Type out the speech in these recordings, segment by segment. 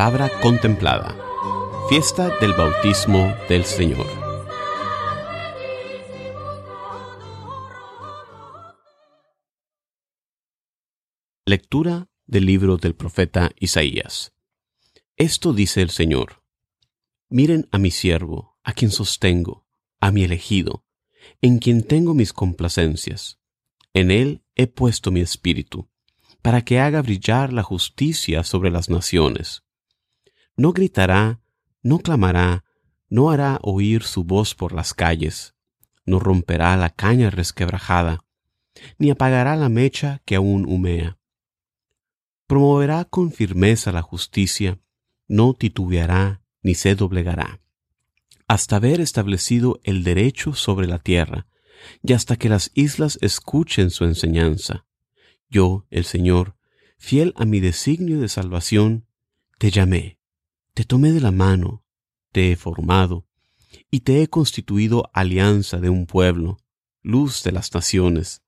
La palabra contemplada. Fiesta del bautismo del Señor. Lectura del libro del profeta Isaías. Esto dice el Señor. Miren a mi siervo, a quien sostengo, a mi elegido, en quien tengo mis complacencias. En él he puesto mi espíritu para que haga brillar la justicia sobre las naciones. No gritará, no clamará, no hará oír su voz por las calles, no romperá la caña resquebrajada, ni apagará la mecha que aún humea. Promoverá con firmeza la justicia, no titubeará ni se doblegará, hasta haber establecido el derecho sobre la tierra, y hasta que las islas escuchen su enseñanza. Yo, el Señor, fiel a mi designio de salvación, te llamé, te tomé de la mano, te he formado, y te he constituido alianza de un pueblo, luz de las naciones,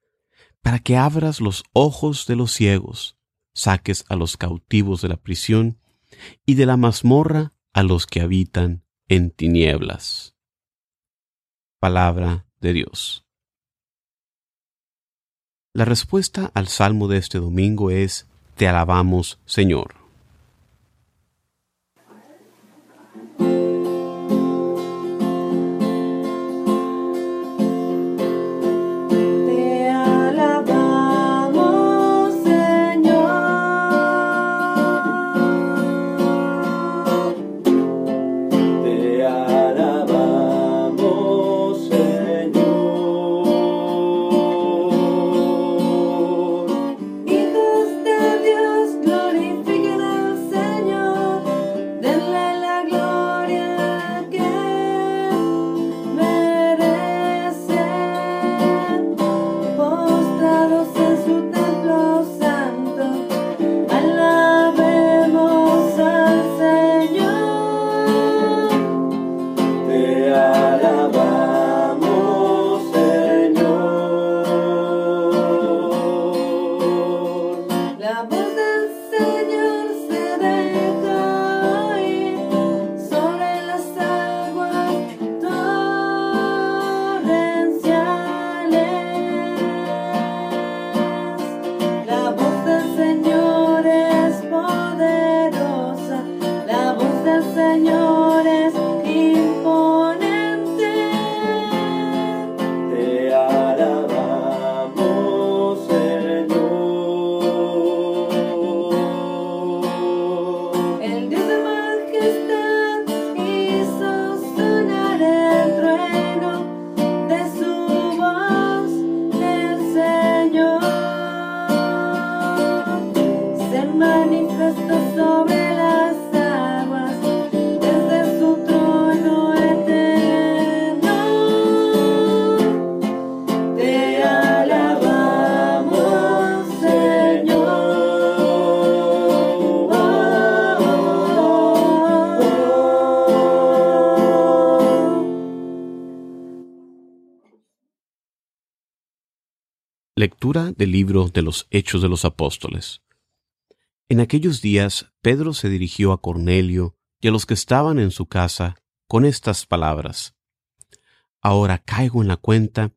para que abras los ojos de los ciegos, saques a los cautivos de la prisión, y de la mazmorra a los que habitan en tinieblas. Palabra de Dios. La respuesta al salmo de este domingo es, Te alabamos, Señor. Del libro de los Hechos de los Apóstoles. En aquellos días Pedro se dirigió a Cornelio y a los que estaban en su casa con estas palabras. Ahora caigo en la cuenta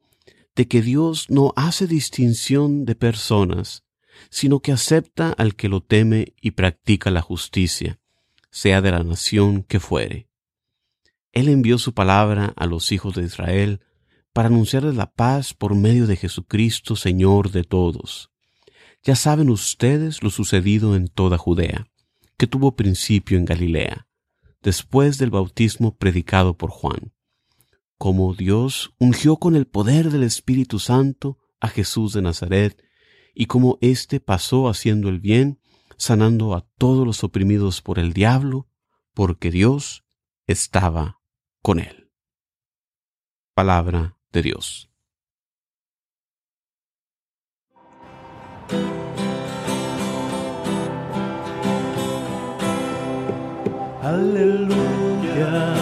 de que Dios no hace distinción de personas, sino que acepta al que lo teme y practica la justicia, sea de la nación que fuere. Él envió su palabra a los hijos de Israel para anunciarles la paz por medio de Jesucristo, Señor de todos. Ya saben ustedes lo sucedido en toda Judea, que tuvo principio en Galilea, después del bautismo predicado por Juan, como Dios ungió con el poder del Espíritu Santo a Jesús de Nazaret, y como éste pasó haciendo el bien, sanando a todos los oprimidos por el diablo, porque Dios estaba con él. Palabra de Dios. Aleluya.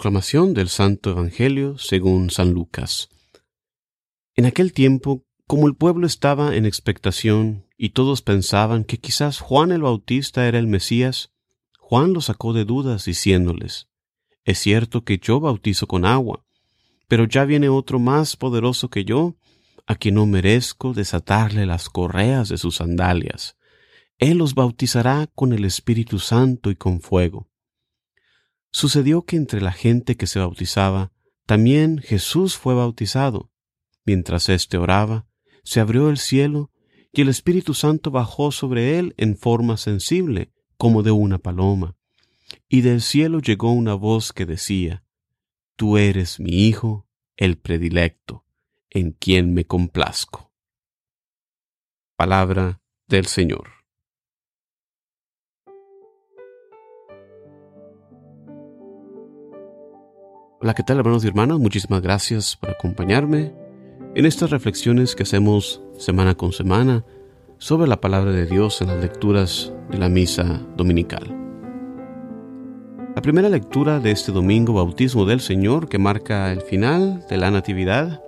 Proclamación del Santo Evangelio según San Lucas. En aquel tiempo, como el pueblo estaba en expectación y todos pensaban que quizás Juan el Bautista era el Mesías, Juan los sacó de dudas diciéndoles, Es cierto que yo bautizo con agua, pero ya viene otro más poderoso que yo, a quien no merezco desatarle las correas de sus sandalias. Él los bautizará con el Espíritu Santo y con fuego. Sucedió que entre la gente que se bautizaba, también Jesús fue bautizado. Mientras éste oraba, se abrió el cielo y el Espíritu Santo bajó sobre él en forma sensible, como de una paloma. Y del cielo llegó una voz que decía, Tú eres mi Hijo, el predilecto, en quien me complazco. Palabra del Señor. Hola, ¿qué tal hermanos y hermanas? Muchísimas gracias por acompañarme en estas reflexiones que hacemos semana con semana sobre la palabra de Dios en las lecturas de la misa dominical. La primera lectura de este domingo, bautismo del Señor, que marca el final de la Natividad,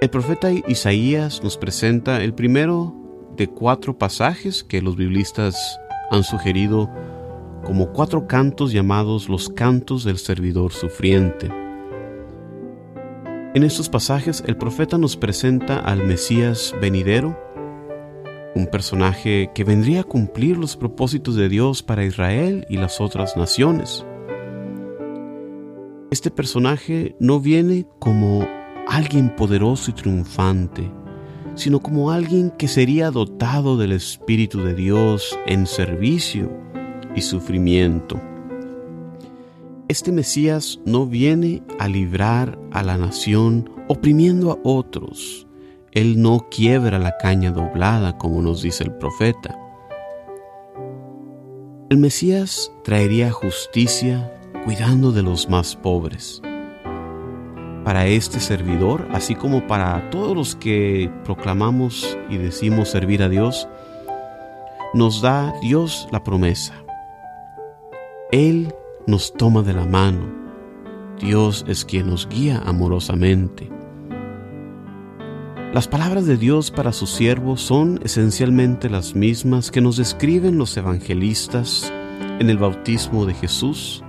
el profeta Isaías nos presenta el primero de cuatro pasajes que los biblistas han sugerido como cuatro cantos llamados los cantos del servidor sufriente. En estos pasajes el profeta nos presenta al Mesías venidero, un personaje que vendría a cumplir los propósitos de Dios para Israel y las otras naciones. Este personaje no viene como alguien poderoso y triunfante, sino como alguien que sería dotado del Espíritu de Dios en servicio y sufrimiento. Este Mesías no viene a librar a la nación oprimiendo a otros. Él no quiebra la caña doblada, como nos dice el profeta. El Mesías traería justicia cuidando de los más pobres. Para este servidor, así como para todos los que proclamamos y decimos servir a Dios, nos da Dios la promesa. Él nos toma de la mano. Dios es quien nos guía amorosamente. Las palabras de Dios para su siervo son esencialmente las mismas que nos describen los evangelistas en el bautismo de Jesús,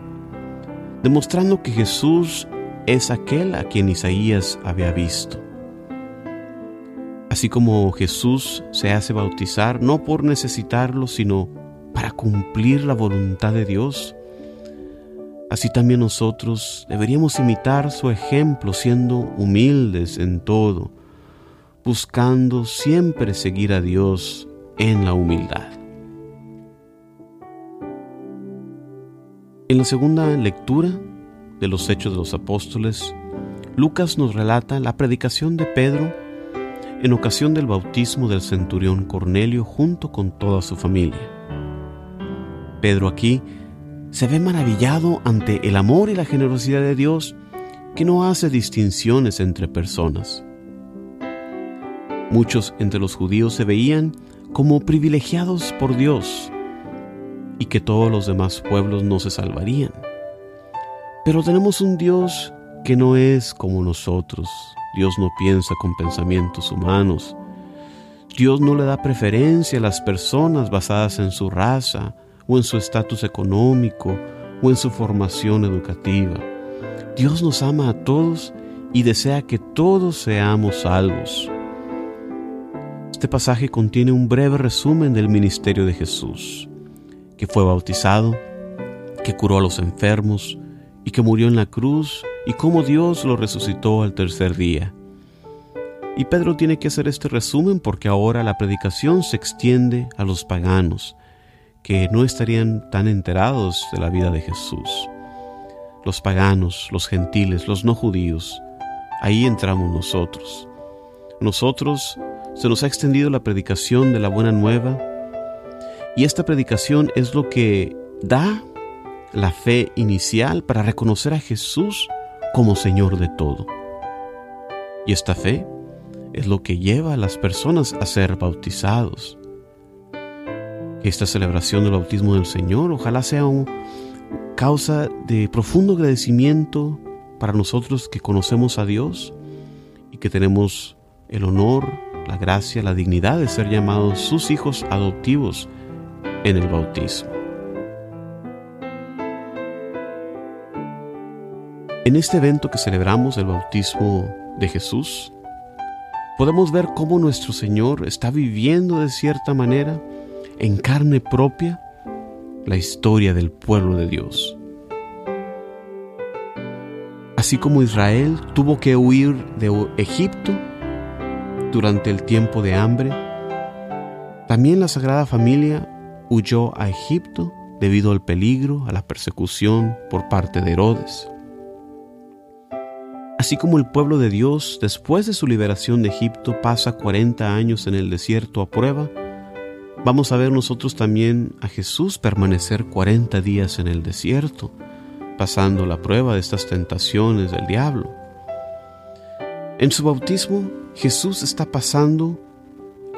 demostrando que Jesús es aquel a quien Isaías había visto. Así como Jesús se hace bautizar no por necesitarlo, sino para cumplir la voluntad de Dios. Así también nosotros deberíamos imitar su ejemplo siendo humildes en todo, buscando siempre seguir a Dios en la humildad. En la segunda lectura de los Hechos de los Apóstoles, Lucas nos relata la predicación de Pedro en ocasión del bautismo del centurión Cornelio junto con toda su familia. Pedro aquí se ve maravillado ante el amor y la generosidad de Dios que no hace distinciones entre personas. Muchos entre los judíos se veían como privilegiados por Dios y que todos los demás pueblos no se salvarían. Pero tenemos un Dios que no es como nosotros. Dios no piensa con pensamientos humanos. Dios no le da preferencia a las personas basadas en su raza, o en su estatus económico o en su formación educativa. Dios nos ama a todos y desea que todos seamos salvos. Este pasaje contiene un breve resumen del ministerio de Jesús, que fue bautizado, que curó a los enfermos y que murió en la cruz y cómo Dios lo resucitó al tercer día. Y Pedro tiene que hacer este resumen porque ahora la predicación se extiende a los paganos, que no estarían tan enterados de la vida de Jesús. Los paganos, los gentiles, los no judíos, ahí entramos nosotros. Nosotros se nos ha extendido la predicación de la buena nueva y esta predicación es lo que da la fe inicial para reconocer a Jesús como Señor de todo. Y esta fe es lo que lleva a las personas a ser bautizados esta celebración del bautismo del Señor ojalá sea causa de profundo agradecimiento para nosotros que conocemos a Dios y que tenemos el honor, la gracia, la dignidad de ser llamados sus hijos adoptivos en el bautismo. En este evento que celebramos el bautismo de Jesús, podemos ver cómo nuestro Señor está viviendo de cierta manera, en carne propia, la historia del pueblo de Dios. Así como Israel tuvo que huir de Egipto durante el tiempo de hambre, también la Sagrada Familia huyó a Egipto debido al peligro, a la persecución por parte de Herodes. Así como el pueblo de Dios, después de su liberación de Egipto, pasa 40 años en el desierto a prueba, vamos a ver nosotros también a Jesús permanecer 40 días en el desierto, pasando la prueba de estas tentaciones del diablo. En su bautismo, Jesús está pasando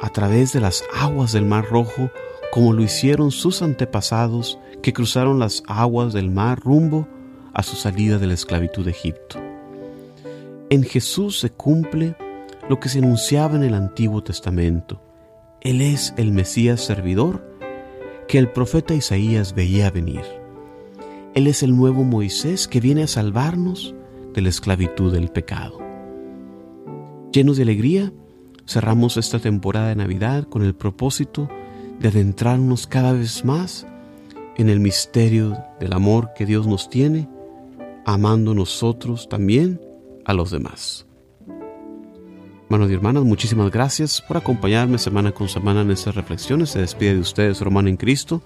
a través de las aguas del Mar Rojo como lo hicieron sus antepasados que cruzaron las aguas del mar rumbo a su salida de la esclavitud de Egipto. En Jesús se cumple lo que se anunciaba en el Antiguo Testamento. Él es el Mesías servidor que el profeta Isaías veía venir. Él es el nuevo Moisés que viene a salvarnos de la esclavitud del pecado. Llenos de alegría, cerramos esta temporada de Navidad con el propósito de adentrarnos cada vez más en el misterio del amor que Dios nos tiene, amando nosotros también a los demás. Hermanos y hermanas, muchísimas gracias por acompañarme semana con semana en estas reflexiones. Se despide de ustedes su hermano en Cristo,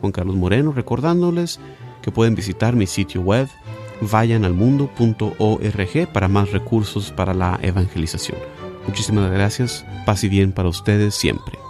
Juan Carlos Moreno, recordándoles que pueden visitar mi sitio web vayanalmundo.org para más recursos para la evangelización. Muchísimas gracias, paz y bien para ustedes siempre.